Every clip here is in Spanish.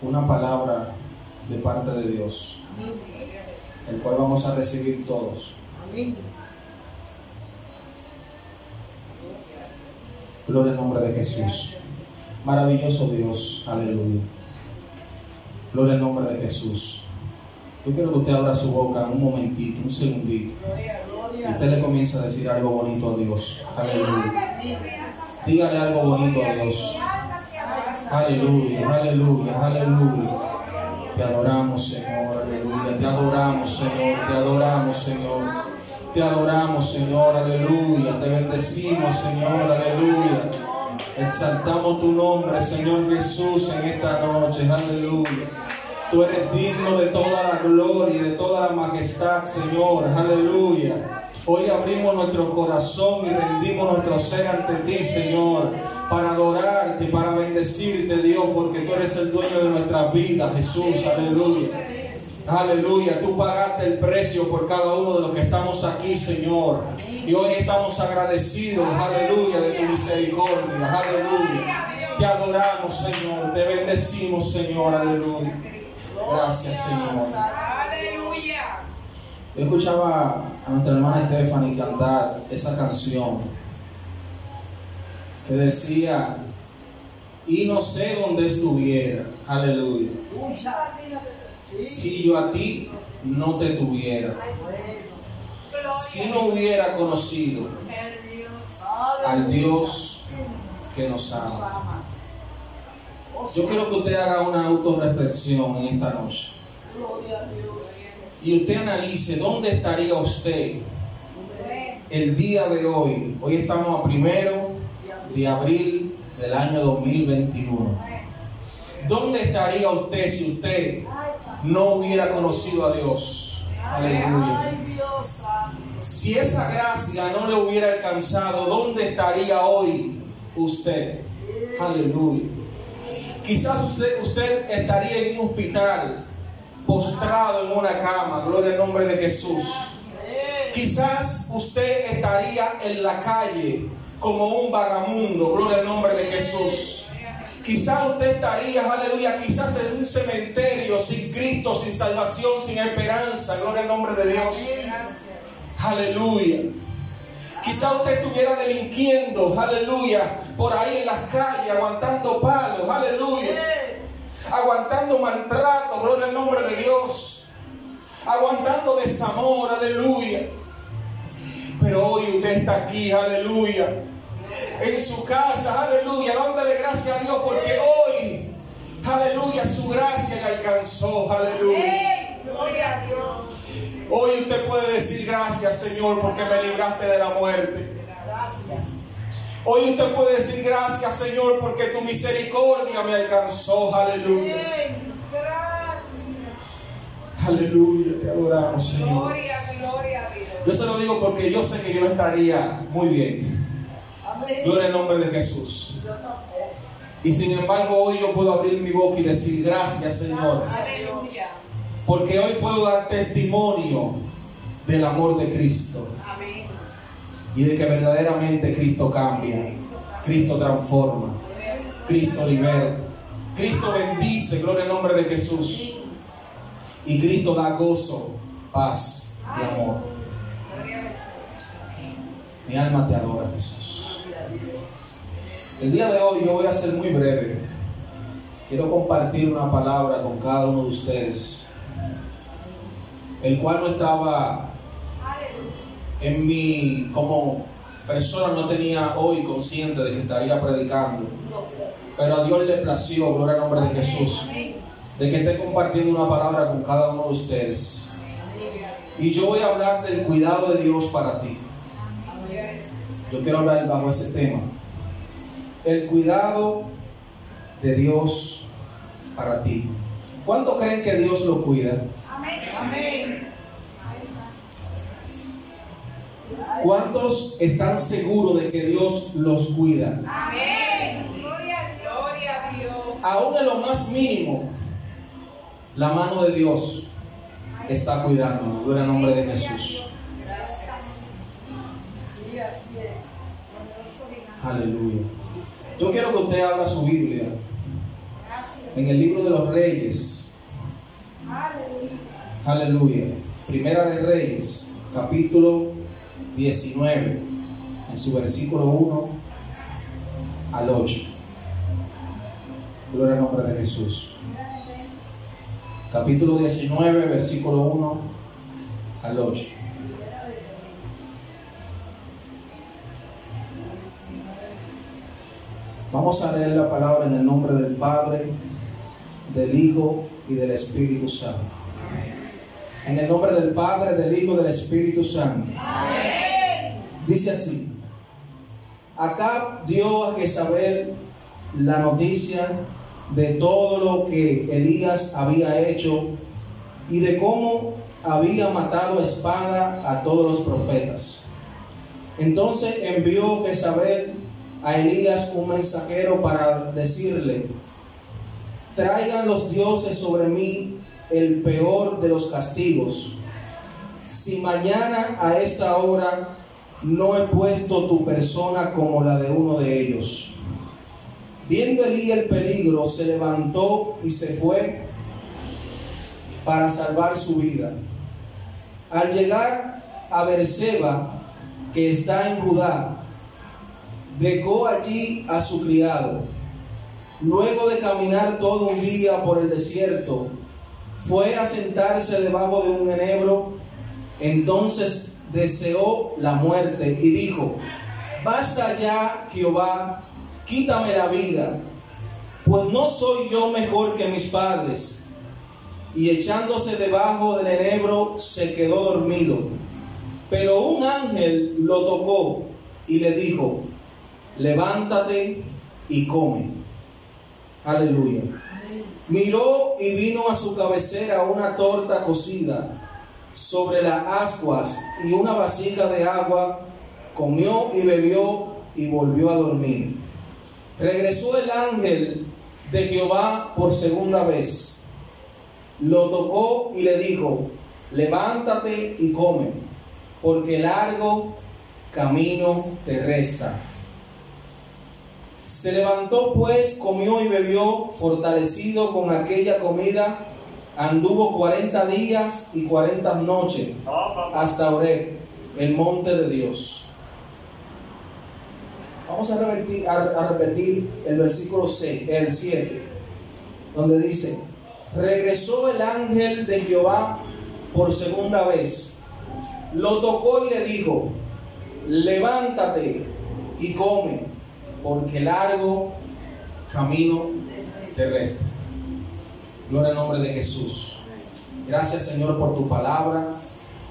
una palabra de parte de Dios, el cual vamos a recibir todos. Gloria al nombre de Jesús. Maravilloso Dios, aleluya. Gloria al nombre de Jesús. Yo quiero que usted abra su boca un momentito, un segundito. Usted le comienza a decir algo bonito a Dios. Aleluya. Dígale algo bonito a Dios. Aleluya, aleluya, aleluya. Te adoramos, Señor, aleluya. Te adoramos, Señor, te adoramos, Señor. Te adoramos, Señor, aleluya. Te bendecimos, Señor, aleluya. Exaltamos tu nombre, Señor Jesús, en esta noche, aleluya. Tú eres digno de toda la gloria y de toda la majestad, Señor, aleluya. Hoy abrimos nuestro corazón y rendimos nuestro ser ante ti, Señor, para adorarte, para bendecirte, Dios, porque tú eres el dueño de nuestras vidas, Jesús, aleluya. Aleluya, tú pagaste el precio por cada uno de los que estamos aquí, Señor. Y hoy estamos agradecidos, aleluya, de tu misericordia, aleluya. Te adoramos, Señor, te bendecimos, Señor, aleluya. Gracias, Señor. Aleluya. Yo escuchaba a nuestra hermana Stephanie cantar esa canción que decía, y no sé dónde estuviera, aleluya, si yo a ti no te tuviera, si no hubiera conocido al Dios que nos ama. Yo quiero que usted haga una autorreflexión en esta noche. Y usted analice dónde estaría usted el día de hoy. Hoy estamos a primero de abril del año 2021. ¿Dónde estaría usted si usted no hubiera conocido a Dios? Aleluya. Si esa gracia no le hubiera alcanzado, ¿dónde estaría hoy usted? Aleluya. Quizás usted, usted estaría en un hospital, postrado en una cama, gloria al nombre de Jesús. Quizás usted estaría en la calle como un vagamundo, gloria al nombre de Jesús. Quizás usted estaría, aleluya, quizás en un cementerio sin Cristo, sin salvación, sin esperanza, gloria al nombre de Dios. Aleluya. Quizás usted estuviera delinquiendo, aleluya, por ahí en las calles, aguantando palos, aleluya, aguantando maltrato, gloria al nombre de Dios, aguantando desamor, aleluya. Pero hoy usted está aquí, aleluya, en su casa, aleluya, dándole gracias a Dios porque hoy, aleluya, su gracia le alcanzó, aleluya. Gloria a Dios. Hoy usted puede decir gracias, Señor, porque me libraste de la muerte. Gracias. Hoy usted puede decir gracias, Señor, porque tu misericordia me alcanzó. Aleluya. Eh, Aleluya. Te adoramos, Señor. Gloria, gloria a Dios. Yo se lo digo porque yo sé que yo no estaría muy bien. Gloria al nombre de Jesús. Y sin embargo, hoy yo puedo abrir mi boca y decir gracias, Señor. Porque hoy puedo dar testimonio del amor de Cristo. Y de que verdaderamente Cristo cambia. Cristo transforma. Cristo libera. Cristo bendice, gloria al nombre de Jesús. Y Cristo da gozo, paz y amor. Mi alma te adora, Jesús. El día de hoy yo voy a ser muy breve. Quiero compartir una palabra con cada uno de ustedes, el cual no estaba en mi, como persona, no tenía hoy consciente de que estaría predicando. Pero a Dios le plació, gloria al nombre de Jesús, de que esté compartiendo una palabra con cada uno de ustedes. Y yo voy a hablar del cuidado de Dios para ti. Yo quiero hablar bajo ese tema. El cuidado de Dios para ti. ¿Cuánto creen que Dios lo cuida? Amén. ¿Cuántos están seguros de que Dios los cuida? Amén. Gloria a Dios. Aún en lo más mínimo, la mano de Dios está cuidándonos. Gloria al nombre de Jesús. Aleluya. Yo quiero que usted abra su Biblia en el libro de los Reyes. Aleluya. Primera de Reyes, capítulo 19, en su versículo 1 al 8. Gloria al nombre de Jesús. Capítulo 19, versículo 1 al 8. Vamos a leer la palabra en el nombre del Padre, del Hijo y del Espíritu Santo. En el nombre del Padre, del Hijo y del Espíritu Santo. Dice así. Acá dio a Jezabel la noticia de todo lo que Elías había hecho y de cómo había matado a espada a todos los profetas. Entonces envió Jezabel a Elías un mensajero para decirle, traigan los dioses sobre mí el peor de los castigos. Si mañana a esta hora no he puesto tu persona como la de uno de ellos. Viendo Elías el peligro, se levantó y se fue para salvar su vida. Al llegar a Berseba, que está en Judá, dejó allí a su criado. Luego de caminar todo un día por el desierto, fue a sentarse debajo de un enebro. Entonces deseó la muerte y dijo, basta ya, Jehová, quítame la vida, pues no soy yo mejor que mis padres. Y echándose debajo del enebro, se quedó dormido. Pero un ángel lo tocó y le dijo, levántate y come. Aleluya. Miró y vino a su cabecera una torta cocida sobre las ascuas y una vasija de agua, comió y bebió y volvió a dormir. Regresó el ángel de Jehová por segunda vez. Lo tocó y le dijo, levántate y come, porque largo camino te resta. Se levantó pues, comió y bebió, fortalecido con aquella comida, anduvo cuarenta días y cuarenta noches hasta Oreb, el monte de Dios. Vamos a repetir, a, repetir el versículo 6, el 7, donde dice, regresó el ángel de Jehová por segunda vez, lo tocó y le dijo, levántate y come, porque largo camino terrestre. Gloria al nombre de Jesús. Gracias Señor por tu palabra.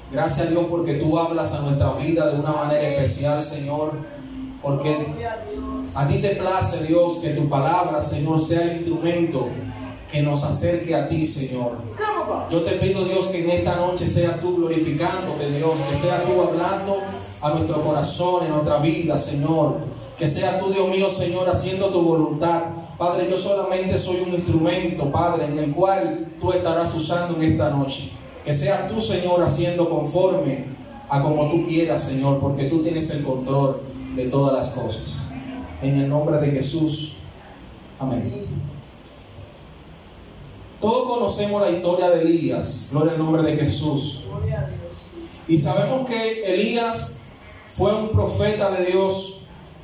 Gracias Dios porque tú hablas a nuestra vida de una manera especial, Señor. Porque a ti te place, Dios, que tu palabra, Señor, sea el instrumento que nos acerque a ti, Señor. Yo te pido, Dios, que en esta noche sea tú glorificándote, Dios, que sea tú hablando a nuestro corazón, en nuestra vida, Señor. Que sea tú, Dios mío, Señor, haciendo tu voluntad. Padre, yo solamente soy un instrumento, Padre, en el cual tú estarás usando en esta noche. Que sea tú, Señor, haciendo conforme a como tú quieras, Señor, porque tú tienes el control de todas las cosas. En el nombre de Jesús. Amén. Todos conocemos la historia de Elías, gloria al nombre de Jesús. Gloria a Dios. Y sabemos que Elías fue un profeta de Dios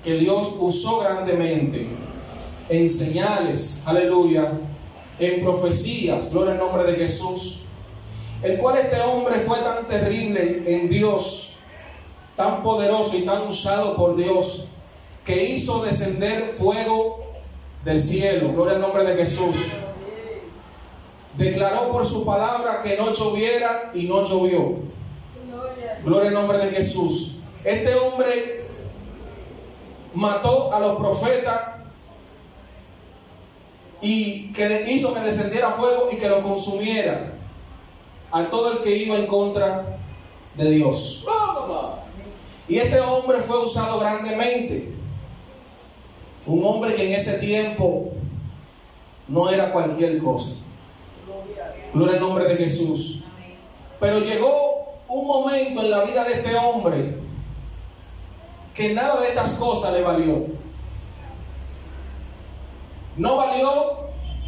que Dios usó grandemente en señales, aleluya, en profecías, gloria al nombre de Jesús. El cual este hombre fue tan terrible en Dios, tan poderoso y tan usado por Dios, que hizo descender fuego del cielo, gloria al nombre de Jesús. Declaró por su palabra que no lloviera y no llovió. Gloria al nombre de Jesús. Este hombre mató a los profetas y que hizo que descendiera fuego y que lo consumiera a todo el que iba en contra de Dios. Y este hombre fue usado grandemente. Un hombre que en ese tiempo no era cualquier cosa. Gloria al nombre de Jesús. Pero llegó un momento en la vida de este hombre que nada de estas cosas le valió. No valió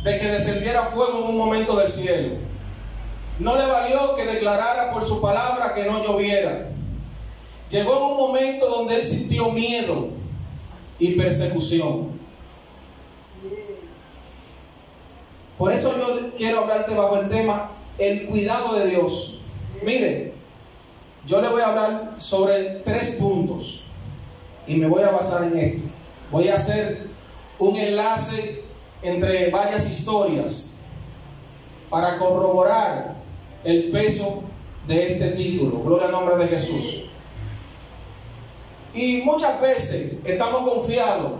de que descendiera fuego en un momento del cielo. No le valió que declarara por su palabra que no lloviera. Llegó en un momento donde él sintió miedo y persecución. Por eso yo quiero hablarte bajo el tema el cuidado de Dios. Mire, yo le voy a hablar sobre tres puntos y me voy a basar en esto. Voy a hacer un enlace entre varias historias para corroborar el peso de este título. Gloria al nombre de Jesús. Y muchas veces estamos confiados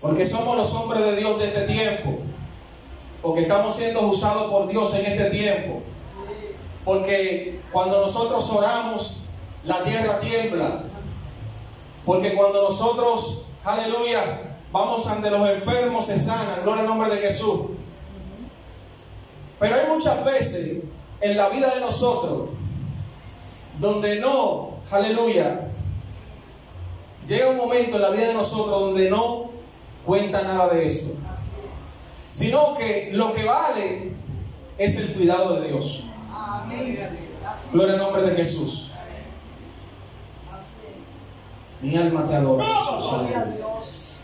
porque somos los hombres de Dios de este tiempo, porque estamos siendo usados por Dios en este tiempo, porque cuando nosotros oramos, la tierra tiembla, porque cuando nosotros, aleluya, vamos ante los enfermos, se sanan, gloria al nombre de Jesús. Pero hay muchas veces en la vida de nosotros donde no, aleluya, llega un momento en la vida de nosotros donde no cuenta nada de esto, sino que lo que vale es el cuidado de Dios. Gloria al nombre de Jesús. Mi alma te adora. Jesús.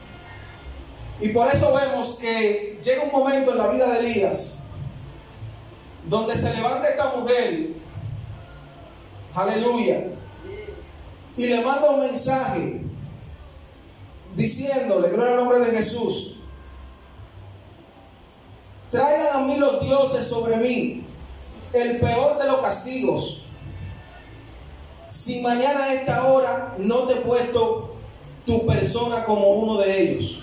Y por eso vemos que llega un momento en la vida de Elías donde se levanta esta mujer, aleluya, y le manda un mensaje diciéndole, gloria al nombre de Jesús, traigan a mí los dioses sobre mí, el peor de los castigos. Si mañana a esta hora no te he puesto tu persona como uno de ellos.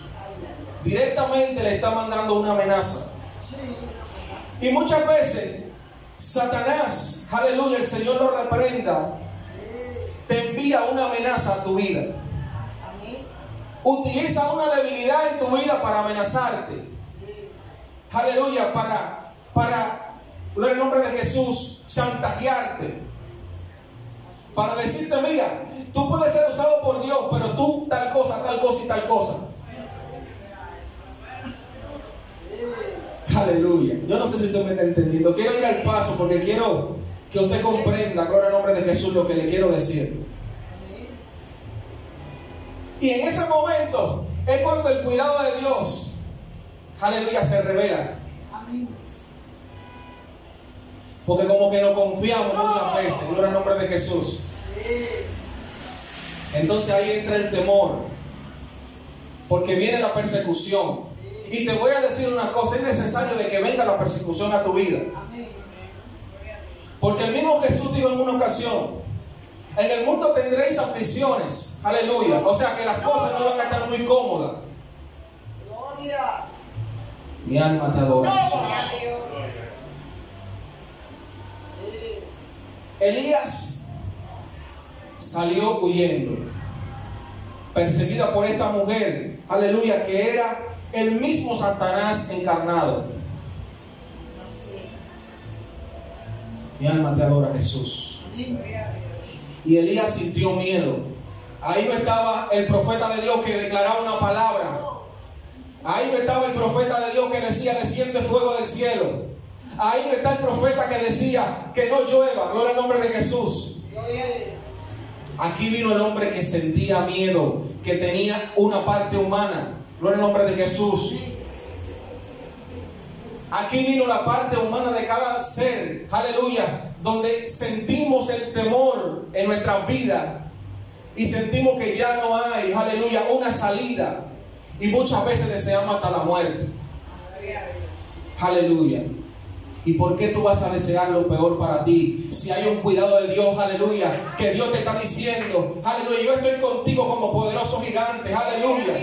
Directamente le está mandando una amenaza. Y muchas veces Satanás, aleluya, el Señor lo reprenda, te envía una amenaza a tu vida. Utiliza una debilidad en tu vida para amenazarte. Aleluya, para, para, en el nombre de Jesús, chantajearte. Para decirte, mira, tú puedes ser usado por Dios, pero tú tal cosa, tal cosa y tal cosa. Aleluya. Yo no sé si usted me está entendiendo. Quiero ir al paso porque quiero que usted comprenda, gloria al nombre de Jesús, lo que le quiero decir. Y en ese momento es cuando el cuidado de Dios, aleluya, se revela. Porque como que no confiamos muchas veces, gloria al nombre de Jesús. Entonces ahí entra el temor. Porque viene la persecución. Y te voy a decir una cosa, es necesario de que venga la persecución a tu vida. Porque el mismo Jesús dijo en una ocasión, en el mundo tendréis aflicciones, aleluya. O sea que las cosas no van a estar muy cómodas. Mi alma te adora. Jesús. Elías salió huyendo, perseguida por esta mujer, aleluya, que era el mismo Satanás encarnado. Mi alma te adora Jesús. Y Elías sintió miedo. Ahí no estaba el profeta de Dios que declaraba una palabra. Ahí no estaba el profeta de Dios que decía desciende fuego del cielo. Ahí no está el profeta que decía que no llueva. Gloria al nombre de Jesús. Aquí vino el hombre que sentía miedo, que tenía una parte humana. Gloria al nombre de Jesús. Aquí vino la parte humana de cada ser, aleluya, donde sentimos el temor en nuestras vidas y sentimos que ya no hay, aleluya, una salida. Y muchas veces deseamos hasta la muerte. Aleluya. ¿Y por qué tú vas a desear lo peor para ti? Si hay un cuidado de Dios, aleluya, que Dios te está diciendo, aleluya, yo estoy contigo como poderoso gigante, aleluya.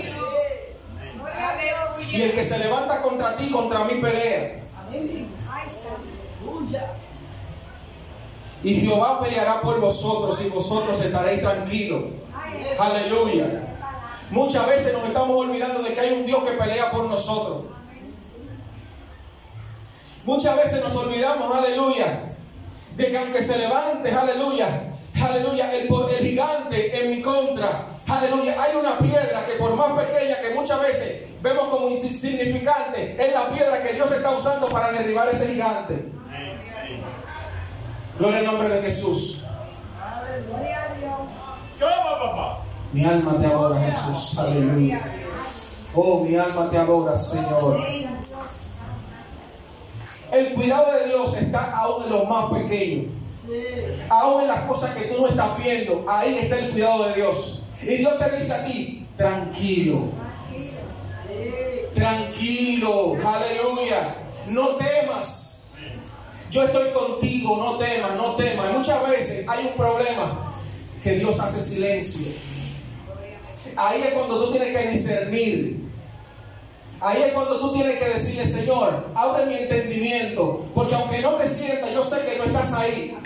Y el que se levanta contra ti, contra mí pelea. Y Jehová peleará por vosotros y vosotros estaréis tranquilos. Aleluya. Muchas veces nos estamos olvidando de que hay un Dios que pelea por nosotros. Muchas veces nos olvidamos, aleluya, de que aunque se levante, aleluya, aleluya, el, el gigante en mi contra, aleluya, hay una piedra que por más pequeña que muchas veces vemos como insignificante, es la piedra que Dios está usando para derribar ese gigante. Gloria al nombre de Jesús. Mi alma te adora, Jesús. Aleluya. Oh, mi alma te adora, Señor. El cuidado de Dios está aún en lo más pequeño. Aún en las cosas que tú no estás viendo, ahí está el cuidado de Dios. Y Dios te dice a ti, tranquilo. Tranquilo. Aleluya. No temas. Yo estoy contigo, no temas, no temas. Muchas veces hay un problema que Dios hace silencio. Ahí es cuando tú tienes que discernir. Ahí es cuando tú tienes que decirle, Señor, abre mi entendimiento. Porque aunque no te sientas, yo sé que no estás ahí.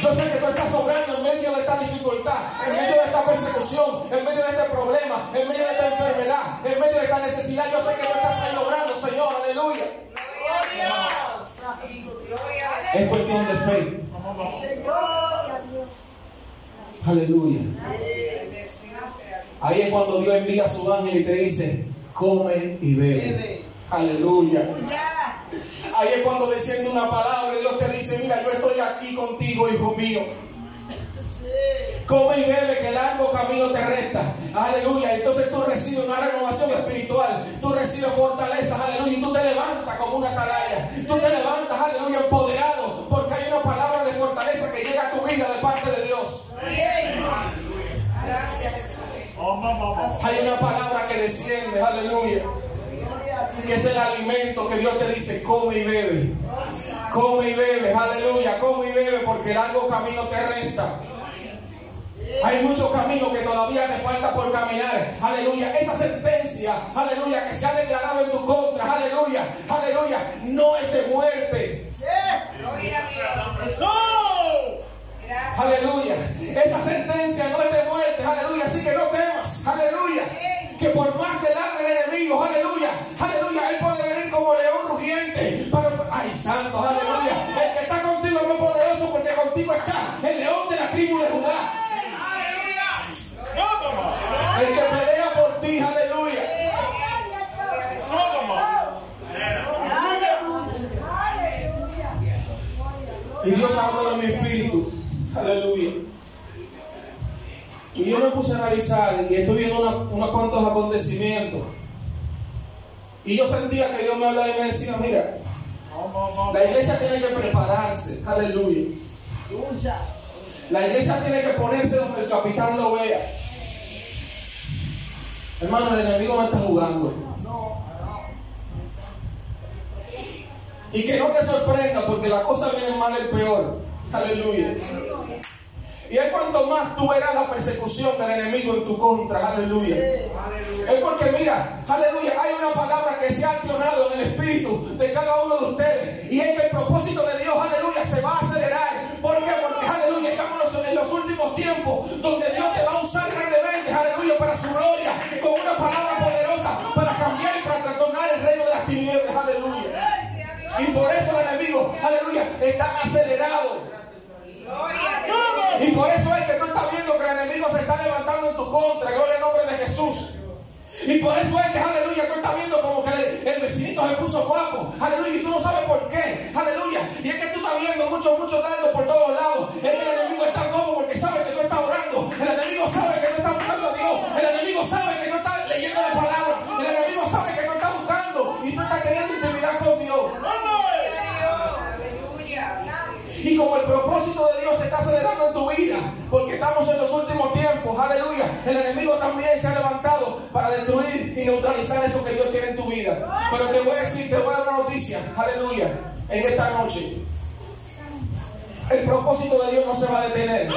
Yo sé que tú estás obrando en medio de esta dificultad, en medio de esta persecución, en medio de este problema, en medio de esta enfermedad, en medio de esta necesidad. Yo sé que tú estás ahí obrando, Señor. Aleluya. Es cuestión de fe. Aleluya. Ahí es cuando Dios envía a su ángel y te dice, come y bebe. Aleluya. Ahí es cuando desciende una palabra y Dios te dice, mira, yo estoy aquí contigo, hijo mío. Come y bebe que largo camino te resta. Aleluya. Entonces tú recibes una renovación espiritual. Tú recibes fortaleza. Aleluya. Y tú te levantas como una atalaya. Tú te levantas, Hay una palabra que desciende, aleluya. Que es el alimento que Dios te dice, come y bebe. Come y bebe, aleluya, come y bebe porque largo camino te resta. Hay muchos caminos que todavía te falta por caminar. Aleluya. Esa sentencia, aleluya, que se ha declarado en tu contra. Aleluya. Aleluya. No es de muerte. Aleluya. Esa sentencia no es de muerte. Aleluya. Así que no temas. Aleluya. Que por más que ladre el enemigo, aleluya, aleluya, él puede venir como león rugiente. Ay, santo, aleluya. El que está contigo es muy poderoso porque contigo está el león de la tribu de Judá. El que pelea por ti, aleluya. Y Dios habló de mi espíritu. Aleluya. Yo me puse a analizar y estoy viendo unos cuantos acontecimientos. Y yo sentía que Dios me hablaba y me decía, mira, la iglesia tiene que prepararse. Aleluya. La iglesia tiene que ponerse donde el capitán lo vea. Hermano, el enemigo no está jugando. Y que no te sorprenda porque la cosa viene mal el peor. Aleluya. Y es cuanto más tú verás la persecución del enemigo en tu contra. Aleluya. Es porque mira, aleluya, hay una palabra que se ha accionado en el espíritu de cada uno de ustedes. Y es que el propósito de Dios, aleluya, se va a acelerar. ¿Por qué? Porque, aleluya, estamos en los últimos tiempos donde Dios te va a usar grandemente, aleluya, para su gloria, con una palabra poderosa para cambiar y para trastornar el reino de las tinieblas. Aleluya. Y por eso el enemigo, aleluya, está acelerado. Enemigo se está levantando en tu contra. Gloria al nombre de Jesús. Y por eso es que, aleluya, tú estás viendo como que el, el vecinito se puso guapo. Aleluya, y tú no sabes por qué. Aleluya. Y es que tú estás viendo muchos, muchos dardos por todos lados. Es que el enemigo está como porque sabe que tú estás orando. El enemigo sabe que no está buscando a Dios. El enemigo sabe que no está leyendo la palabra. El enemigo sabe que no está buscando. Y tú estás teniendo intimidad con Dios. Como el propósito de Dios se está acelerando en tu vida, porque estamos en los últimos tiempos, aleluya, el enemigo también se ha levantado para destruir y neutralizar eso que Dios tiene en tu vida. Pero te voy a decir, te voy a dar una noticia, aleluya, en esta noche. El propósito de Dios no se va a detener.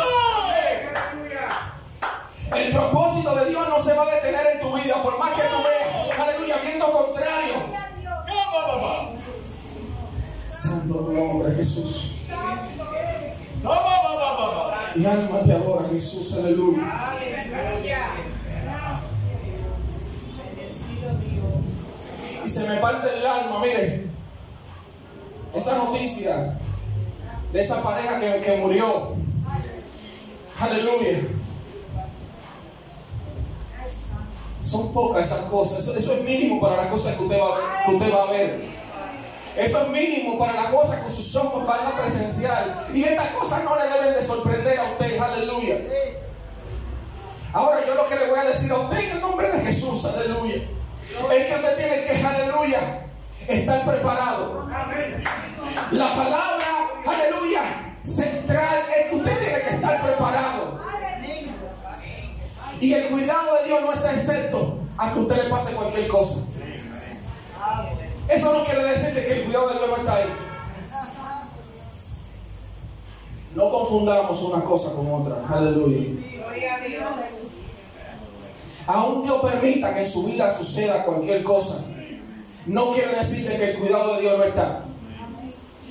El propósito de Dios no se va a detener en tu vida, por más que tú veas, aleluya, viendo contrario. Santo nombre Jesús. ¡Vamos! Mi alma te adora, Jesús, aleluya. Aleluya. Bendecido Dios. Y se me parte el alma, mire, esa noticia de esa pareja que, que murió. Aleluya. Son pocas esas cosas. Eso, eso es mínimo para las cosas que usted, va a ver, que usted va a ver. Eso es mínimo para las cosas que sus ojos van a presenciar. Y estas cosas no le deben de sorprender a usted. Aleluya. Ahora yo lo que le voy a decir a usted en el nombre de Jesús, aleluya, es que usted tiene que, aleluya, estar preparado. La palabra, aleluya, central es que usted tiene que estar preparado. Y el cuidado de Dios no está excepto a que usted le pase cualquier cosa. Eso no quiere decir que el cuidado de Dios no está ahí. No confundamos una cosa con otra. Aleluya. Aún Dios permita que en su vida suceda cualquier cosa, no quiere decir que el cuidado de Dios no está.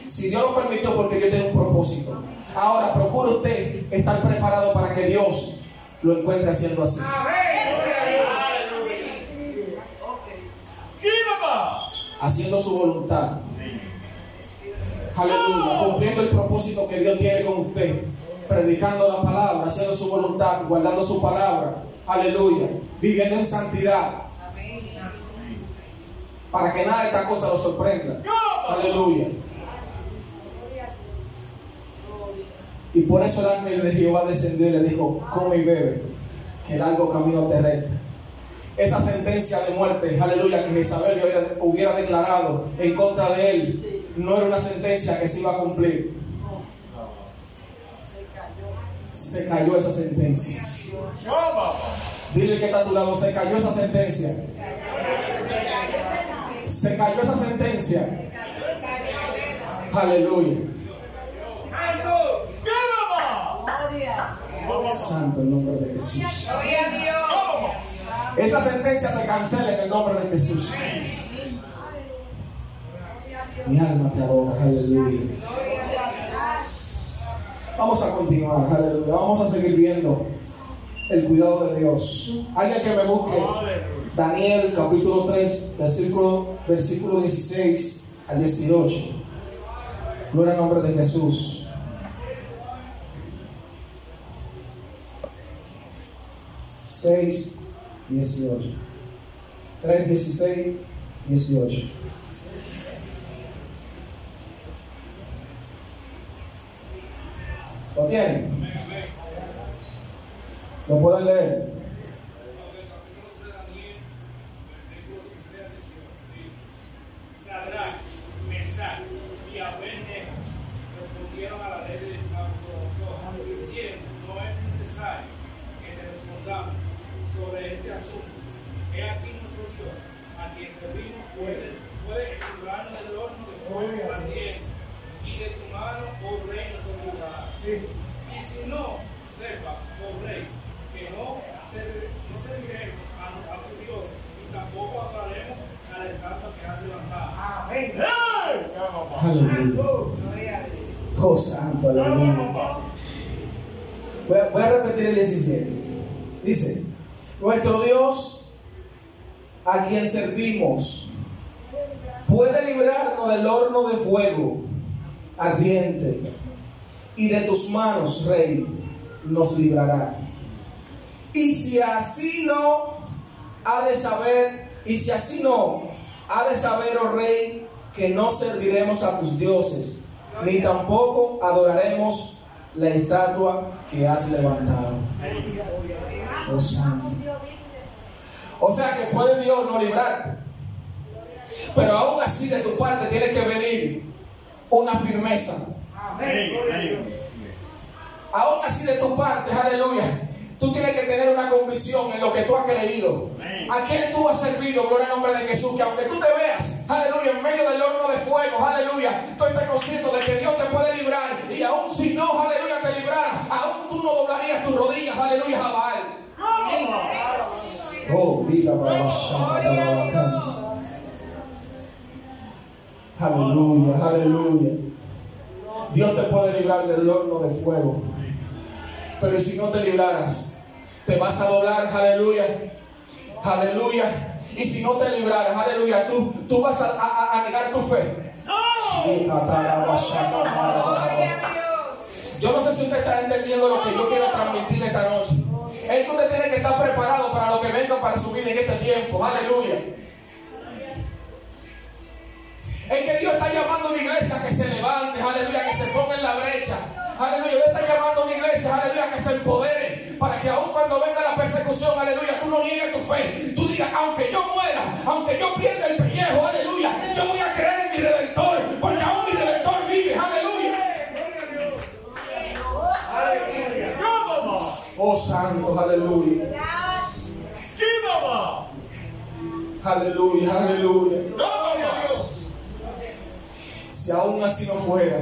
Si Dios lo permitió, porque Dios tiene un propósito. Ahora, procure usted estar preparado para que Dios lo encuentre haciendo así. Haciendo su voluntad. Aleluya. Cumpliendo el propósito que Dios tiene con usted. Predicando la palabra, haciendo su voluntad, guardando su palabra. Aleluya. Viviendo en santidad. Para que nada de esta cosa lo sorprenda. Aleluya. Y por eso el ángel de Jehová descendió y le dijo, come y bebe, que largo camino te resta. Esa sentencia de muerte, aleluya, que Jezabel hubiera, hubiera declarado en contra de él, no era una sentencia que se iba a cumplir. Se cayó esa sentencia. Dile que está a tu lado, se cayó esa sentencia. Se cayó esa sentencia. Aleluya. Santo el nombre de Jesús. Gloria a Dios. Esa sentencia se cancela en el nombre de Jesús. Mi alma te adora, aleluya. Vamos a continuar, aleluya. Vamos a seguir viendo el cuidado de Dios. Alguien que me busque. Daniel capítulo 3, versículo, versículo 16 al 18. Gloria al nombre de Jesús. Seis, dieciocho. Tres, dieciséis, dieciocho. ¿Lo tienen? ¿Lo pueden leer? Aleluya. Oh, santo. Voy a, voy a repetir el 17. Dice, nuestro Dios, a quien servimos, puede librarnos del horno de fuego ardiente, y de tus manos, Rey, nos librará. Y si así no, ha de saber, y si así no, ha de saber, oh Rey, que no serviremos a tus dioses, ni tampoco adoraremos la estatua que has levantado. Oh, santo. O sea que puede Dios no librarte. Pero aún así de tu parte tiene que venir una firmeza. Aún así de tu parte, aleluya. Tú tienes que tener una convicción en lo que tú has creído. ¿A quién tú has servido? Gloria al nombre de Jesús. Que aunque tú te veas, aleluya, en medio del horno de fuego, aleluya, tú estés consciente de que Dios te puede librar. Y aún si no, aleluya, te librara, aún tú no doblarías tus rodillas, aleluya, a Baal. Oh, vida para Aleluya, aleluya. Dios te puede librar del horno de fuego. Pero ¿y si no te libraras, te vas a doblar, aleluya. Aleluya. Y si no te libraras, aleluya, tú, tú vas a, a- a negar tu fe. Yo no sé si usted está entendiendo lo que yo quiero transmitirle esta noche. Es que usted tiene que estar preparado para lo que venga para su vida en este tiempo. Aleluya. Es que Dios está llamando a una iglesia que se levante, aleluya, que se ponga en la brecha. Aleluya, Dios está llamando a una iglesia, aleluya, que se empodere persecución, aleluya, tú no niegues tu fe. Tú digas, aunque yo muera, aunque yo pierda el pellejo, aleluya, yo voy a creer en mi redentor, porque aún mi redentor vive, aleluya. Oh santo, aleluya. Aleluya, aleluya. Si aún así no fuera,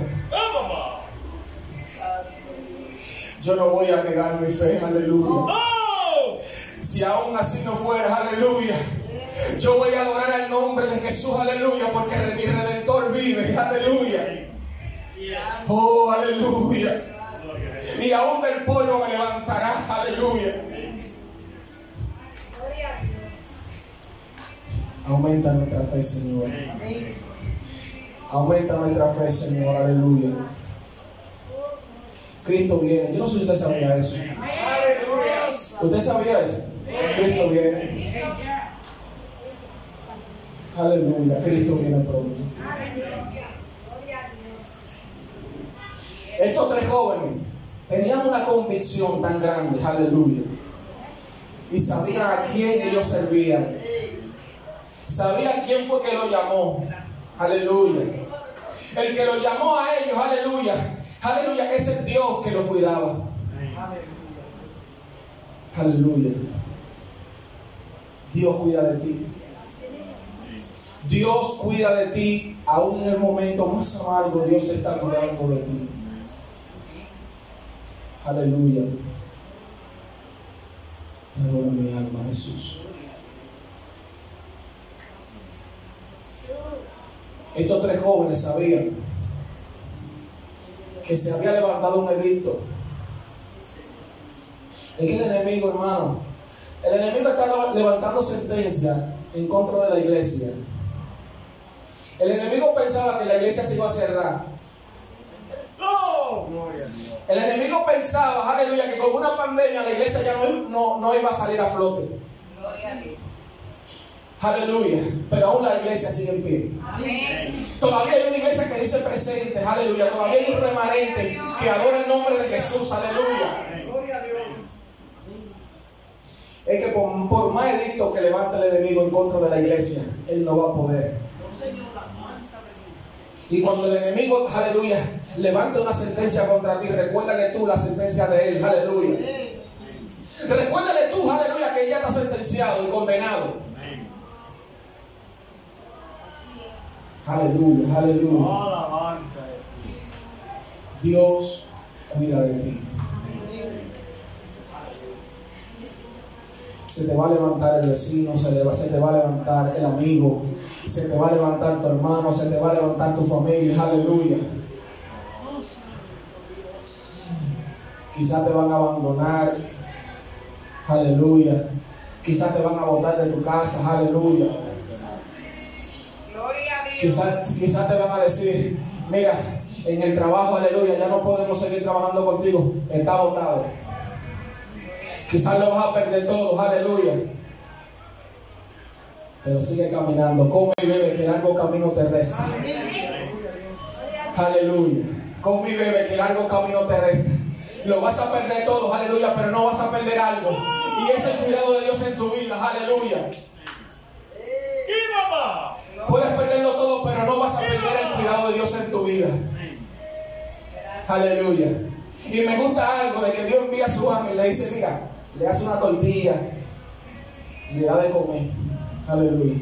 yo no voy a negar mi fe, aleluya. Si aún así no fuera, aleluya. Yo voy a adorar al nombre de Jesús, aleluya, porque mi redentor vive, aleluya. Oh, aleluya. Y aún del polvo me levantará, aleluya. Aumenta nuestra fe, Señor. Aumenta nuestra fe, Señor, aleluya. Cristo viene. Yo no sé si usted sabía eso. ¿Usted sabía eso? Cristo viene. Aleluya. Cristo viene pronto. Estos tres jóvenes tenían una convicción tan grande, aleluya. Y sabían a quién ellos servían. Sabían quién fue que lo llamó. Aleluya. El que lo llamó a ellos, aleluya. Aleluya, es el Dios que lo cuidaba. Aleluya. Dios cuida de ti. Dios cuida de ti, aún en el momento más amargo, Dios está cuidando de ti. Aleluya. Adoro mi alma, Jesús. Estos tres jóvenes sabían que se había levantado un edicto. Es que el enemigo, hermano, el enemigo está levantando sentencia en contra de la iglesia. El enemigo pensaba que la iglesia se iba a cerrar. El enemigo pensaba, aleluya, que con una pandemia la iglesia ya no, no, no iba a salir a flote. Aleluya. Pero aún la iglesia sigue en pie. Todavía hay una iglesia que dice presente. Aleluya. Todavía hay un remanente que adora el nombre de Jesús. Aleluya. Es que por, por más edicto que levante el enemigo en contra de la iglesia, él no va a poder. Y cuando el enemigo, aleluya, levante una sentencia contra ti, recuérdale tú la sentencia de él. Aleluya. Recuérdale tú, aleluya, que ya está sentenciado y condenado. Aleluya, aleluya. Dios cuida de ti. Se te va a levantar el vecino, se, le va- se te va a levantar el amigo, se te va a levantar tu hermano, se te va a levantar tu familia. Aleluya. Quizás te van a abandonar. Aleluya. Quizás te van a botar de tu casa. Aleluya. Quizás, quizás te van a decir, mira, en el trabajo, aleluya, ya no podemos seguir trabajando contigo, está agotado. Quizás lo vas a perder todo, aleluya. Pero sigue caminando, come y bebe, que largo camino terrestre. Aleluya. Come y bebe, que largo camino terrestre. Lo vas a perder todo, aleluya, pero no vas a perder algo. Y es el cuidado de Dios en tu vida, aleluya. Puedes perderlo todo, pero no vas a perder el cuidado de Dios en tu vida. Aleluya. Y me gusta algo de que Dios envía a su ángel y le dice, mira, le hace una tortilla y le da de comer. Aleluya.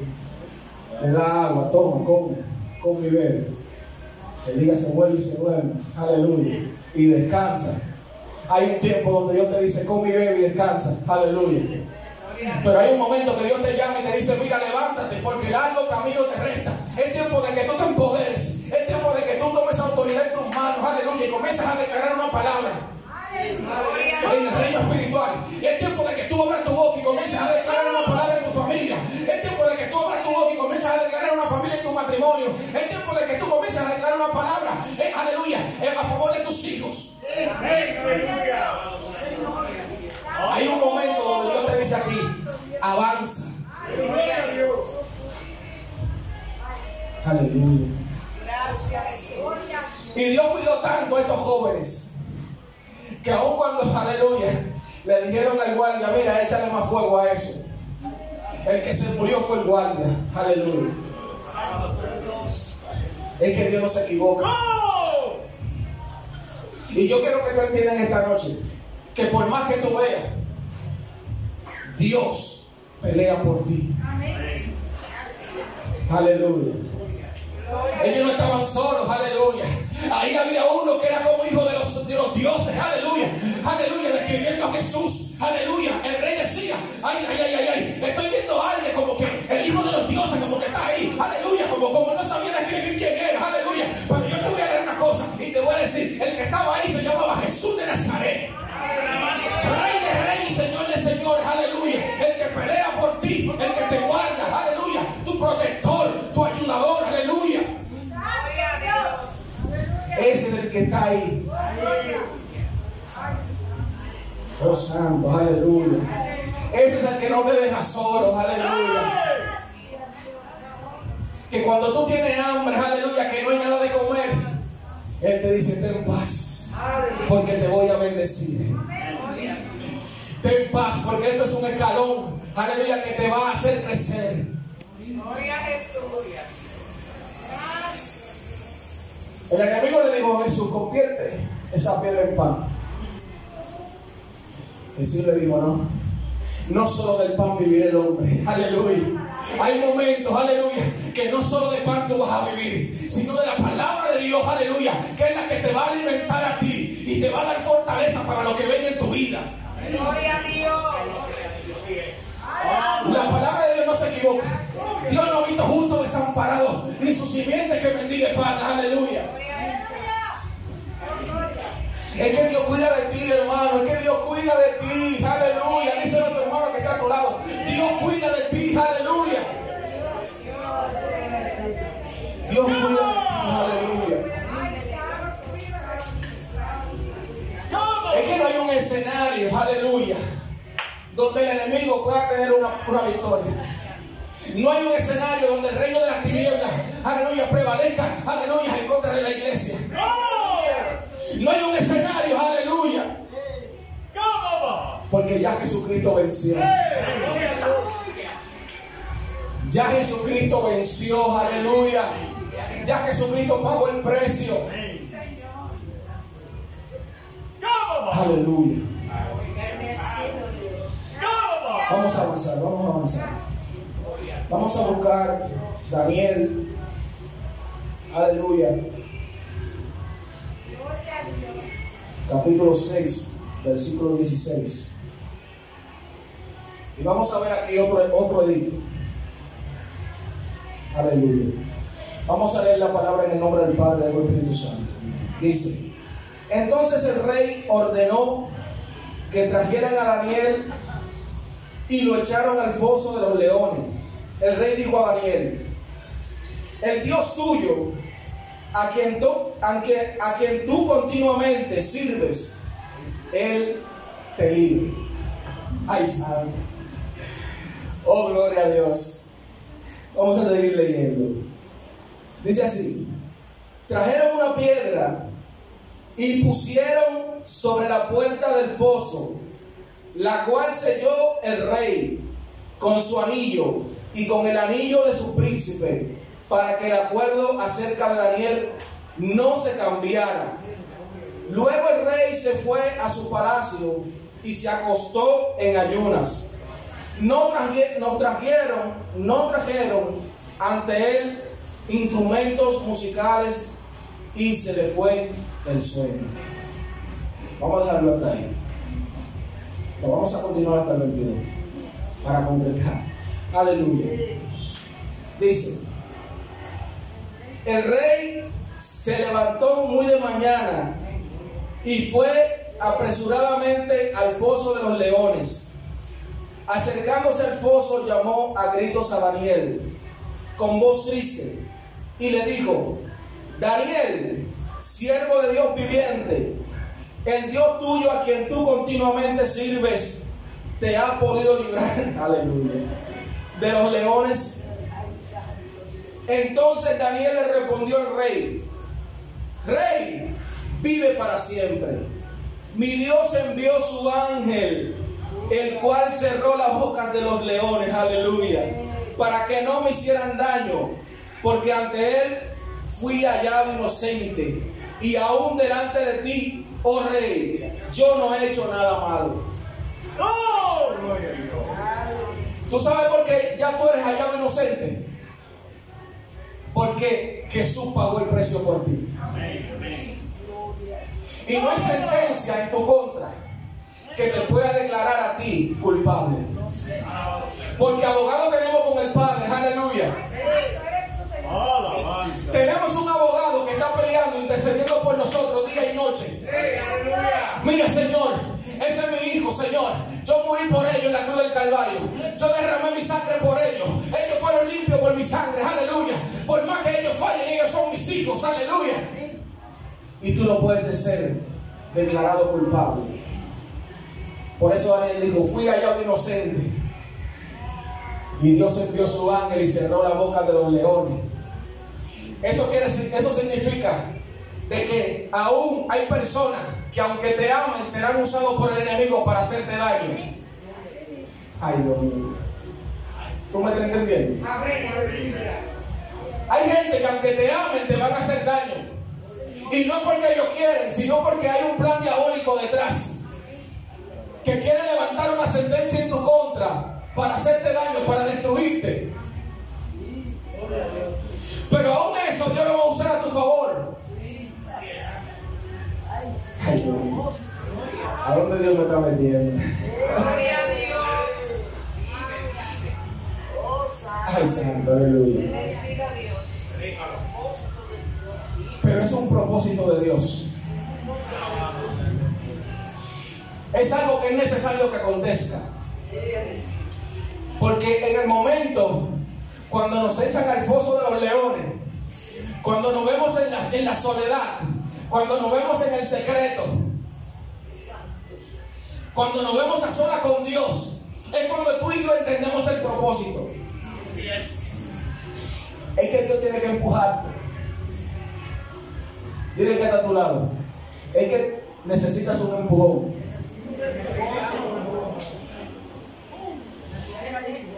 Le da agua, toma, come, come y bebe. El día se vuelve y se duerme. Aleluya. Y descansa. Hay un tiempo donde Dios te dice, come y bebe y descansa. Aleluya. Pero hay un momento que Dios te llama y te dice, mira, levántate, porque largo camino te resta. Es tiempo de que tú te empoderes. Es tiempo de que tú tomes autoridad en tus manos, aleluya, y comienzas a declarar una palabra. En el reino espiritual. Es tiempo de que tú abras tu boca y comiences a declarar una palabra en tu familia. Es tiempo de que tú abras tu boca y comiences a declarar una familia en tu matrimonio. Es tiempo de que tú comiences a declarar una palabra, eh, aleluya, eh, a favor de tus hijos. Hay un momento donde Dios te dice aquí, avanza. Aleluya. Y Dios cuidó tanto a estos jóvenes que aun cuando, aleluya, le dijeron al guardia, mira, échale más fuego a eso. El que se murió fue el guardia. Aleluya. Es que Dios no se equivoca. Y yo quiero que tú entiendas esta noche que por más que tú veas, Dios pelea por ti. Aleluya. Ellos no estaban solos, aleluya. Ahí había uno que era como hijo los, dioses, aleluya. Aleluya, describiendo a Jesús, aleluya. El rey decía, ay, ay, ay, ay, ay. Estoy viendo a alguien como que el hijo de los dioses, como que está ahí, aleluya. Como, como no sabía describir quién era, aleluya. Pero yo te voy a dar una cosa y te voy a decir, el que estaba ahí se llamaba Jesús de Nazaret. Rey de reyes, Señor de señores, aleluya. El que pelea por ti, el que te guarda, aleluya. Tu protector, tu ayudador, aleluya. Ese es el que está ahí. Oh santo, aleluya. Ese es el que no te deja solo, aleluya. Que cuando tú tienes hambre, aleluya, que no hay nada de comer, Él te dice, ten paz, porque te voy a bendecir. Ten paz, porque esto es un escalón, aleluya, que te va a hacer crecer. El enemigo le dijo a Jesús, convierte esa piedra en pan. Jesús le dijo, no, no solo del pan vivir el hombre, aleluya. Hay momentos, aleluya, que no solo de pan tú vas a vivir, sino de la palabra de Dios, aleluya, que es la que te va a alimentar a ti y te va a dar fortaleza para lo que venga en tu vida. La palabra de Dios no se equivoca. Dios no ha visto justo desamparado, ni su simiente que bendiga pan, aleluya. Es que Dios cuida de ti, hermano. Es que Dios cuida de ti. Aleluya. Díselo a tu hermano que está a tu lado. Dios cuida de ti. Aleluya. Dios cuida de ti. Aleluya. Es que no hay un escenario, aleluya, donde el enemigo pueda tener una, una victoria. No hay un escenario donde el reino de las tinieblas, aleluya, prevalezca, aleluya, en contra de la iglesia. No hay un escenario, aleluya. Porque ya Jesucristo venció. Ya Jesucristo venció, aleluya. Ya Jesucristo pagó el precio. Aleluya. Vamos a avanzar, vamos a avanzar. Vamos a buscar Daniel. Aleluya. Capítulo 6, versículo 16. Y vamos a ver aquí otro, otro edicto. Aleluya. Vamos a leer la palabra en el nombre del Padre, del Espíritu Santo. Dice, entonces el rey ordenó que trajeran a Daniel y lo echaron al foso de los leones. El rey dijo a Daniel, el Dios tuyo, a quien tú, a quien, a quien tú continuamente sirves, Él te libre. Ay, santo. Oh, gloria a Dios. Vamos a seguir leyendo. Dice así, trajeron una piedra y pusieron sobre la puerta del foso, la cual selló el rey con su anillo y con el anillo de su príncipe, para que el acuerdo acerca de Daniel no se cambiara. Luego el rey se fue a su palacio y se acostó en ayunas. No nos trajeron, no trajeron ante él instrumentos musicales y se le fue el sueño. Vamos a dejarlo hasta ahí. Lo vamos a continuar hasta el 22 para completar. Aleluya. Dice, el rey se levantó muy de mañana y fue apresuradamente al foso de los leones. Acercándose al foso, llamó a gritos a Daniel con voz triste y le dijo, Daniel, siervo de Dios viviente, el Dios tuyo a quien tú continuamente sirves, te ha podido librar, aleluya, de los leones. Entonces Daniel le respondió al rey, rey, vive para siempre. Mi Dios envió su ángel, el cual cerró las bocas de los leones, aleluya, para que no me hicieran daño, porque ante él fui hallado inocente, y aún delante de ti, oh rey, yo no he hecho nada malo. ¡Oh! ¿Tú sabes por qué ya tú eres hallado inocente? Porque Jesús pagó el precio por ti. Y no hay sentencia en tu contra que te pueda declarar a ti culpable. Porque abogado tenemos con el Padre, aleluya. Tenemos un abogado que está peleando, intercediendo por nosotros día y noche. Mira, Señor, ese es mi hijo, Señor. Yo morí por ellos en la cruz del Calvario. Yo derramé mi sangre por ellos. Ellos fueron limpios por mi sangre, aleluya. Por más que ellos fallen, ellos son mis hijos, aleluya. Y tú no puedes ser declarado culpable. Por eso Daniel dijo, fui hallado inocente. Y Dios envió su ángel y cerró la boca de los leones. Eso quiere decir, eso significa de que aún hay personas que aunque te amen serán usados por el enemigo para hacerte daño. Ay, Dios mío. ¿Tú me estás entendiendo? Hay gente que aunque te amen te van a hacer daño. Y no porque ellos quieren, sino porque hay un plan diabólico detrás. Que quiere levantar una sentencia en tu contra para hacerte daño, para destruirte. Pero aún eso Dios lo va a usar a tu favor. Ay, Dios. ¿A dónde Dios me está metiendo? Ay, Santo, aleluya. Pero es un propósito de Dios. Es algo que es necesario que acontezca. Porque en el momento, cuando nos echan al foso de los leones, cuando nos vemos en la, en la soledad, cuando nos vemos en el secreto, cuando nos vemos a sola con Dios, es cuando tú y yo entendemos el propósito. Es que Dios tiene que empujarte. Dile que está a tu lado. Es que necesitas un empujón.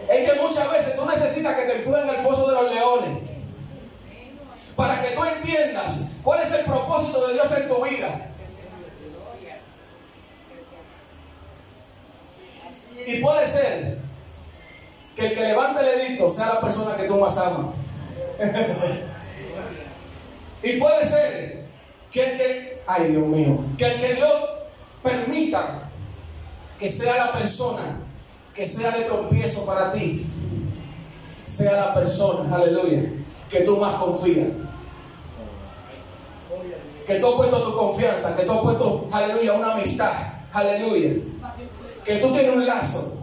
Es que muchas veces tú necesitas que te empujen al foso de los leones. Para que tú entiendas cuál es el propósito de Dios en tu vida. Y puede ser que el que levante el edicto sea la persona que tú más amas. y puede ser que el que, ay Dios mío, que el que Dios permita que sea la persona que sea de tropiezo para ti, sea la persona, aleluya, que tú más confías. Que tú has puesto tu confianza, que tú has puesto, aleluya, una amistad, aleluya. Que tú tienes un lazo,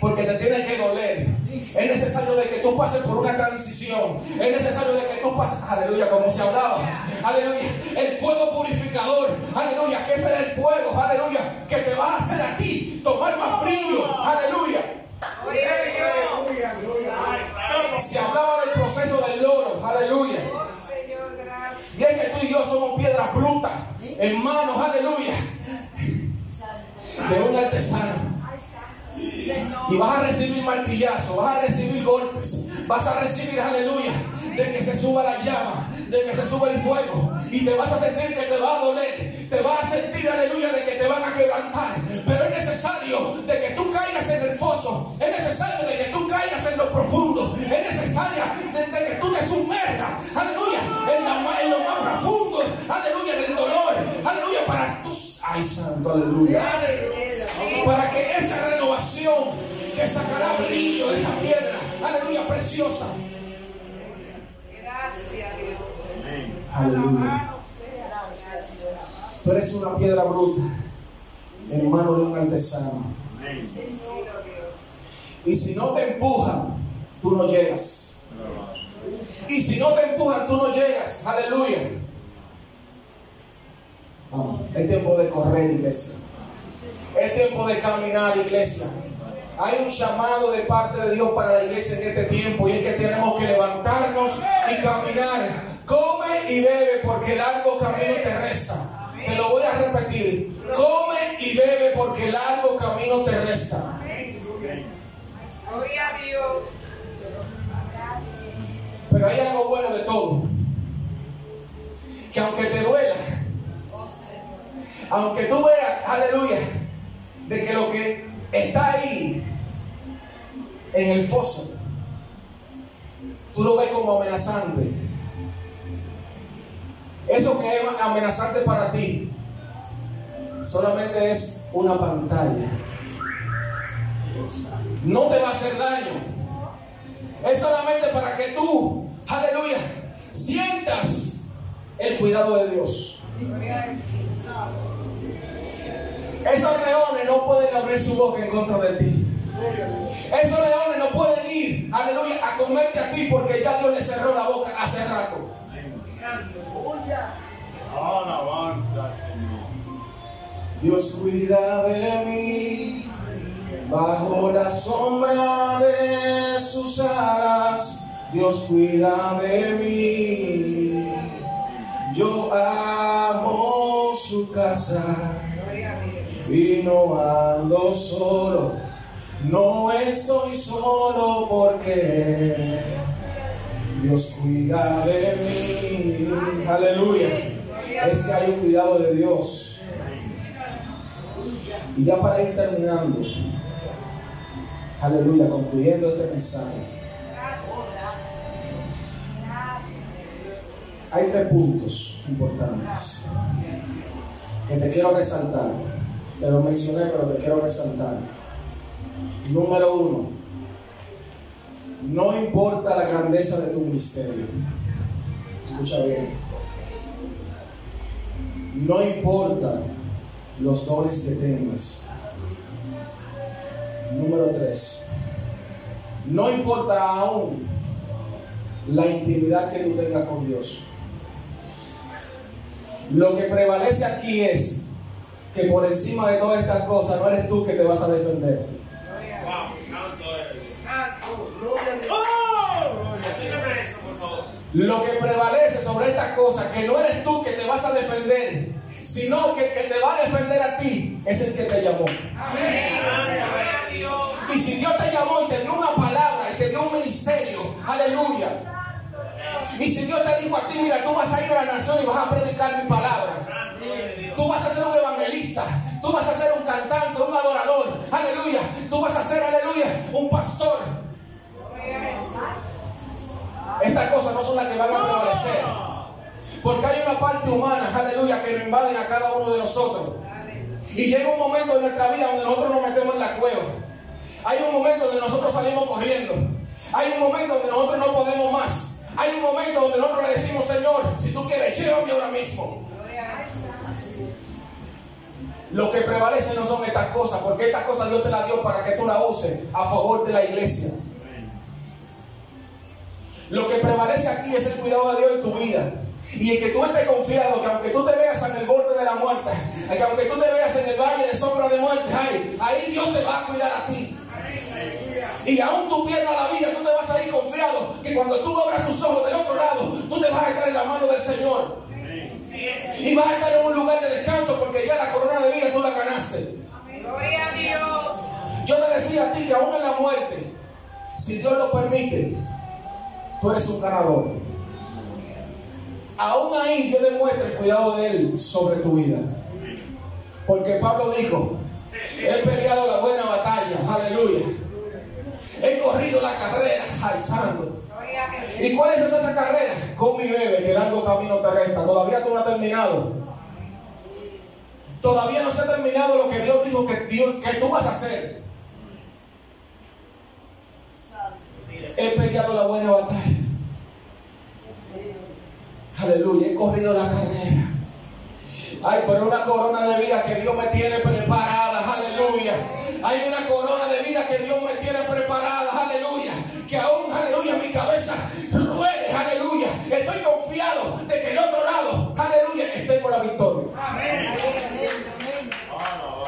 porque te tiene que doler. Es necesario de que tú pases por una transición. Es necesario de que tú pases, aleluya, como se hablaba. Aleluya. El fuego purificador. Aleluya. Que ese es el fuego. Aleluya. Vas a recibir, aleluya, de que se suba la llama, de que se suba el fuego. Y te vas a sentir que te va a doler, te vas a sentir, aleluya, de que te van a quebrantar. Pero es necesario de que tú caigas en el foso, es necesario de que tú caigas en lo profundo, es necesario de, de que tú te sumergas, aleluya, en, la en lo más profundo, aleluya, en el dolor, aleluya, para tus, ay santo, aleluya para que esa renovación que sacará brillo de esa piedra, aleluya, preciosa, Gracias, Dios. Aleluya. Tú eres una piedra bruta en mano de un artesano. Y si no te empujan, tú no llegas. Y si no te empujan, tú no llegas. Aleluya. Vamos, es tiempo de correr, iglesia. Es tiempo de caminar, iglesia. Hay un llamado de parte de Dios para la iglesia en este tiempo y es que tenemos que levantarnos y caminar. Come y bebe porque largo camino te resta. Te lo voy a repetir. Come y bebe porque largo camino te resta. Gloria a Dios. Pero hay algo bueno de todo. Que aunque te duela, aunque tú veas, aleluya, de que lo que está ahí en el foso, tú lo ves como amenazante. Eso que es amenazante para ti, solamente es una pantalla. No te va a hacer daño. Es solamente para que tú, aleluya, sientas el cuidado de Dios. Esos leones no pueden abrir su boca en contra de ti. Esos leones no pueden ir, aleluya, a comerte a ti porque ya Dios le cerró la boca hace rato. Dios cuida de mí bajo la sombra de sus alas. Dios cuida de mí. Yo amo su casa y no ando solo. No estoy solo porque Dios cuida de mí. Aleluya. Es que hay un cuidado de Dios. Y ya para ir terminando, aleluya, concluyendo este mensaje, hay tres puntos importantes que te quiero resaltar. Te lo mencioné, pero te quiero resaltar. Número uno, no importa la grandeza de tu ministerio. Escucha bien. No importa los dones que tengas. Número tres. No importa aún la intimidad que tú tengas con Dios. Lo que prevalece aquí es que por encima de todas estas cosas no eres tú que te vas a defender. Lo que prevalece sobre estas cosas, que no eres tú que te vas a defender, sino que el que te va a defender a ti es el que te llamó. Amén. Y si Dios te llamó y te dio una palabra y te dio un ministerio, aleluya. Y si Dios te dijo a ti, mira, tú vas a ir a la nación y vas a predicar mi palabra. Tú vas a ser un evangelista, tú vas a ser un cantante, un adorador, aleluya. Tú vas a ser, aleluya, un pastor. Estas cosas no son las que van a prevalecer. Porque hay una parte humana, aleluya, que nos invaden a cada uno de nosotros. Y llega un momento de nuestra vida donde nosotros nos metemos en la cueva. Hay un momento donde nosotros salimos corriendo. Hay un momento donde nosotros no podemos más. Hay un momento donde nosotros le decimos, Señor, si tú quieres, llévame ahora mismo. Lo que prevalece no son estas cosas, porque estas cosas Dios te las dio para que tú las uses a favor de la iglesia. Lo que prevalece aquí es el cuidado de Dios en tu vida. Y el que tú estés confiado que aunque tú te veas en el borde de la muerte, que aunque tú te veas en el valle de sombra de muerte, ahí Dios te va a cuidar a ti. Y aún tú pierdas la vida, tú te vas a ir confiado que cuando tú abras tus ojos del otro lado, tú te vas a estar en la mano del Señor. Y vas a estar en un lugar de descanso porque ya la corona de vida tú la ganaste. Gloria a Dios. Yo te decía a ti que aún en la muerte, si Dios lo permite, tú eres un ganador. Aún ahí Dios demuestra el cuidado de Él sobre tu vida. Porque Pablo dijo, he peleado la buena batalla, aleluya. He corrido la carrera, ay santo. ¿Y cuál es esa carrera? Con mi bebé, que largo camino te resta. Todavía tú no has terminado. Todavía no se ha terminado lo que Dios dijo que, Dios, que tú vas a hacer. He peleado la buena batalla. Aleluya, he corrido la carrera. Ay, pero una corona de vida que Dios me tiene preparada. Hay una corona de vida que Dios me tiene preparada, aleluya. Que aún, aleluya, mi cabeza ruede, aleluya. Estoy confiado de que el otro lado, aleluya, esté con la victoria.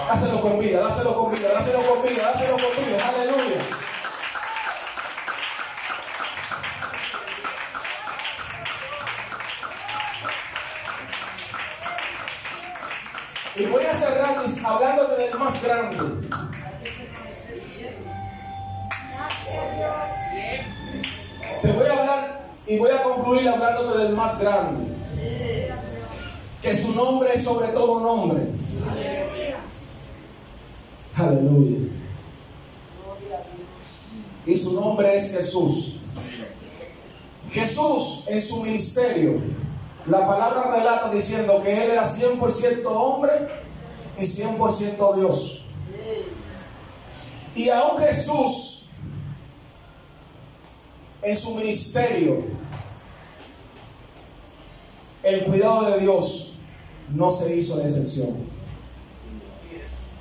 Dáselo con vida, dáselo con vida, dáselo con vida, dáselo con vida, aleluya. Y voy a cerrar hablándote del más grande. Te voy a hablar y voy a concluir hablándote del más grande. Que su nombre es sobre todo nombre. Aleluya. Y su nombre es Jesús. Jesús en su ministerio, la palabra relata diciendo que él era 100% hombre y 100% Dios. Y aún Jesús en su ministerio, el cuidado de Dios no se hizo de excepción.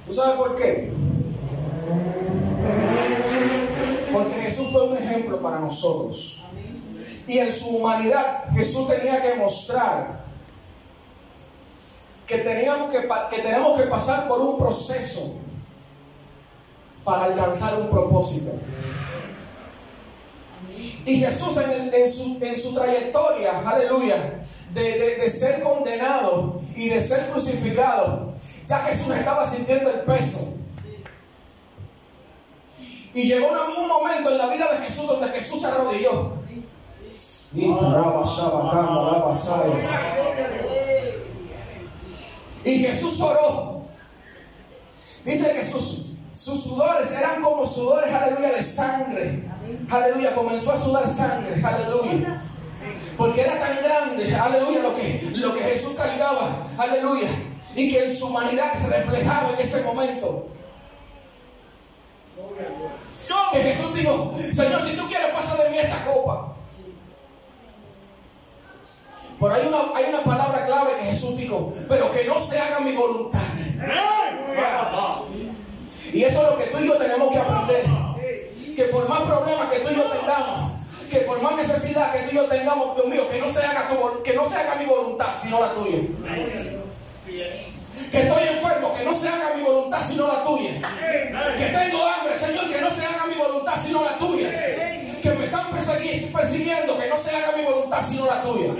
¿Tú sabes por qué? Porque Jesús fue un ejemplo para nosotros. Y en su humanidad Jesús tenía que mostrar que, teníamos que, que tenemos que pasar por un proceso para alcanzar un propósito. Y Jesús en, su, trayectoria, aleluya, de, de, ser condenado y de ser crucificado, ya Jesús estaba sintiendo el peso. Y llegó un momento en la vida de Jesús donde Jesús se arrodilló. Y Jesús oró. Dice que sus, sudores eran como sudores, aleluya, de sangre. Aleluya, comenzó a sudar sangre, aleluya. Porque era tan grande, aleluya, lo que, lo que Jesús cargaba, aleluya. Y que en su humanidad reflejaba en ese momento. Que Jesús dijo, Señor, si tú quieres, pasa de mí esta copa. Pero hay una, hay una palabra clave que Jesús dijo, pero que no se haga mi voluntad. Y eso es lo que tú y yo tenemos que aprender. Que por más problemas que tú y yo tengamos, que por más necesidad que tú y yo tengamos, Dios mío, que no se haga, tu, que no se haga mi voluntad, sino la tuya. Que estoy enfermo, que no se haga mi voluntad, sino la tuya. Que tengo hambre, Señor, que no se haga mi voluntad, sino la tuya. Que me están persiguiendo, que no se haga mi voluntad, sino la tuya.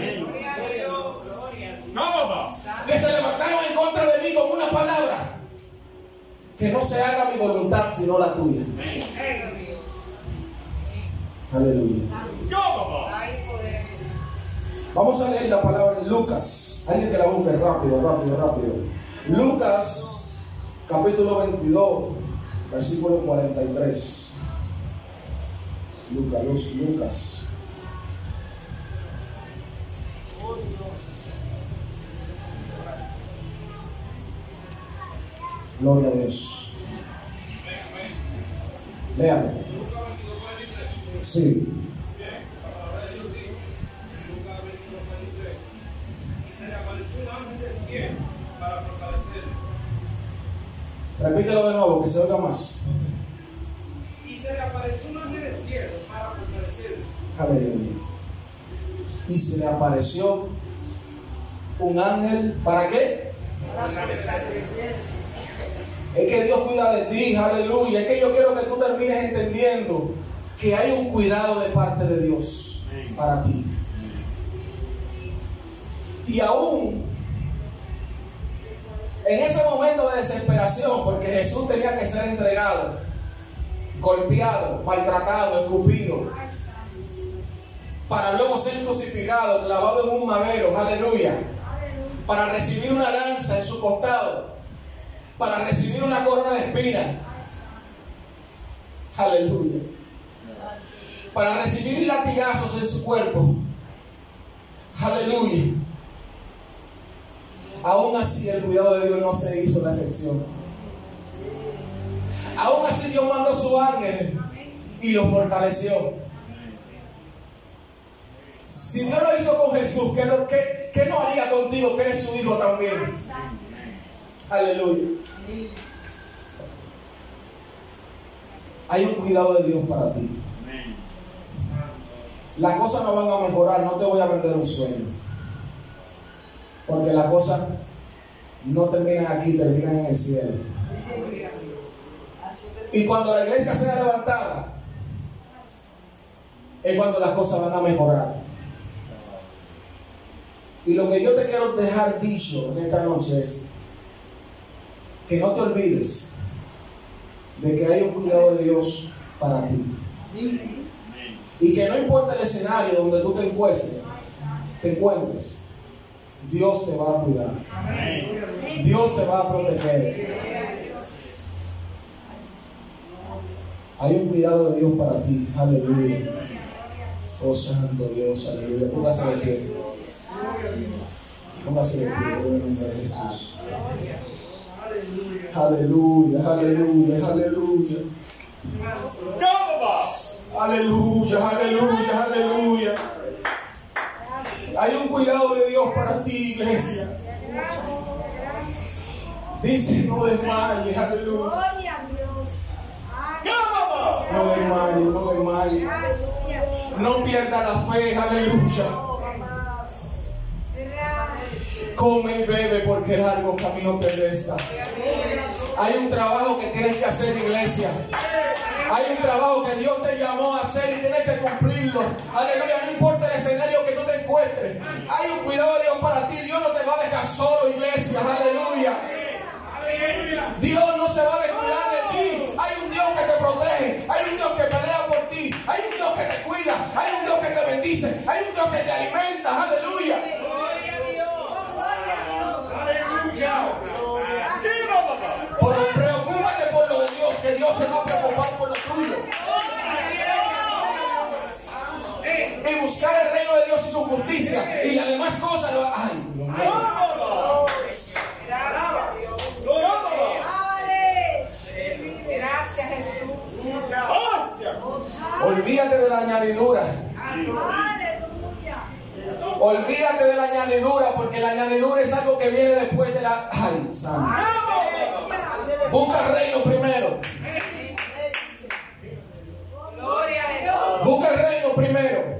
Que se levantaron en contra de mí con una palabra. Que no se haga mi voluntad, sino la tuya. Aleluya. Vamos a leer la palabra en Lucas. Alguien que la busque rápido, rápido, rápido. Lucas, capítulo 22, versículo 43. Lucas, Lucas. Gloria a Dios. Léalo. Sí. Repítelo de nuevo, que se oiga más. Y se le apareció un ángel del cielo para fortalecerse. Aleluya. Y se le apareció un ángel, ¿para qué? Es que Dios cuida de ti, aleluya. Es que yo quiero que tú termines entendiendo que hay un cuidado de parte de Dios para ti. Y aún en ese momento de desesperación, porque Jesús tenía que ser entregado, golpeado, maltratado, escupido, para luego ser crucificado, clavado en un madero, aleluya, para recibir una lanza en su costado, para recibir una corona de espinas, aleluya, para recibir latigazos en su cuerpo, aleluya. Aún así el cuidado de Dios no se hizo la excepción. Aún así Dios mandó su ángel y lo fortaleció. Si Dios lo hizo con Jesús, ¿qué, no- qué no haría contigo que eres su hijo también? Aleluya. Hay un cuidado de Dios para ti. Las cosas no van a mejorar, no te voy a vender un sueño. Porque las cosas no terminan aquí, terminan en el cielo. Y cuando la iglesia sea levantada, es cuando las cosas van a mejorar. Y lo que yo te quiero dejar dicho en esta noche es que no te olvides de que hay un cuidado de Dios para ti. Y que no importa el escenario donde tú te encuentres, te encuentres, Dios te va a cuidar. Dios te va a proteger. Hay un cuidado de Dios para ti. Aleluya. Oh Santo Dios, aleluya. Póngase de pie. Póngase de pie en el nombre de Jesús. Aleluya, aleluya, aleluya. Aleluya, aleluya, aleluya. Hay un cuidado de Dios para ti, iglesia. Dice, no desmayes, aleluya. No desmayes, no desmayes. No pierda la fe, aleluya. Come y bebe porque el largo camino te resta. Hay un trabajo que tienes que hacer, iglesia. Hay un trabajo que Dios te llamó a hacer y tienes que cumplirlo. Aleluya, no importa el escenario que tú te encuentres. Hay un cuidado de Dios para ti. Dios no te va a dejar solo, iglesia. Aleluya. Dios no se va a descuidar de ti. Hay un Dios que te protege. Hay un Dios que pelea por ti. Hay un Dios que te cuida. Hay un Dios que te bendice. Hay un Dios que te alimenta. Aleluya. Se va a preocupar por lo tuyo. Y buscar el reino de Dios y su justicia. Y las demás cosas lo Ay. Gracias, Jesús. Olvídate de la añadidura. Olvídate de la añadidura, porque la añadidura es algo que viene después de la. Ay. Busca el reino primero. Busca el reino primero.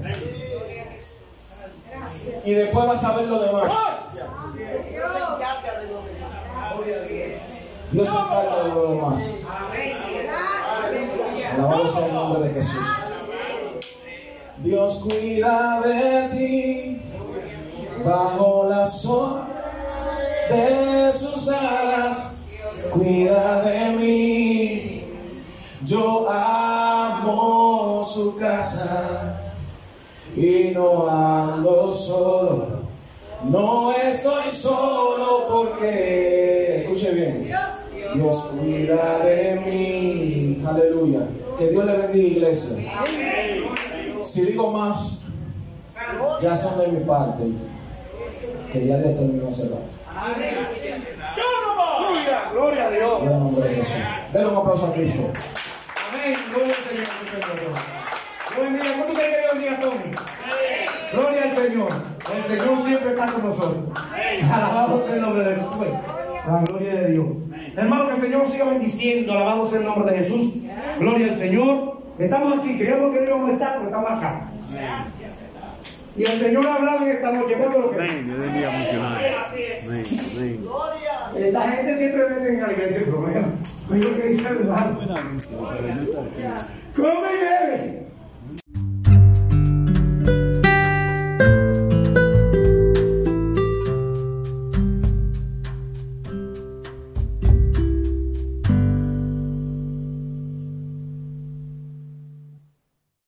Y después vas a ver lo demás. Dios se encarga de lo demás. Alabado sea el nombre de Jesús. Dios cuida de ti bajo la sombra de sus alas. Cuida de mí. Yo amo su casa y no ando solo. No estoy solo porque, escuche bien, Dios cuida de mí. Aleluya. Que Dios le bendiga, iglesia. Si digo más, ya son de mi parte. Que ya Dios terminó hace rato. Gloria a Dios. En el nombre de Jesús. Denle un aplauso a Cristo. Amén. Gloria al Señor. Buen día. ¿Cómo usted quiere buen día, Tony? Gloria al Señor. El Señor siempre está con nosotros. Alabado sea el nombre de Jesús. Pues, La gloria de Dios. Hermano, que el Señor siga bendiciendo. Alabado sea el nombre de Jesús. Gloria al Señor. Estamos aquí. Creíamos que no íbamos a estar, pero estamos acá. Y el Señor ha hablado en esta noche. ¿Cómo lo que? Amén. Amén. La gente siempre vende en la iglesia el problema. Lo que dice el hermano. Come y bebe.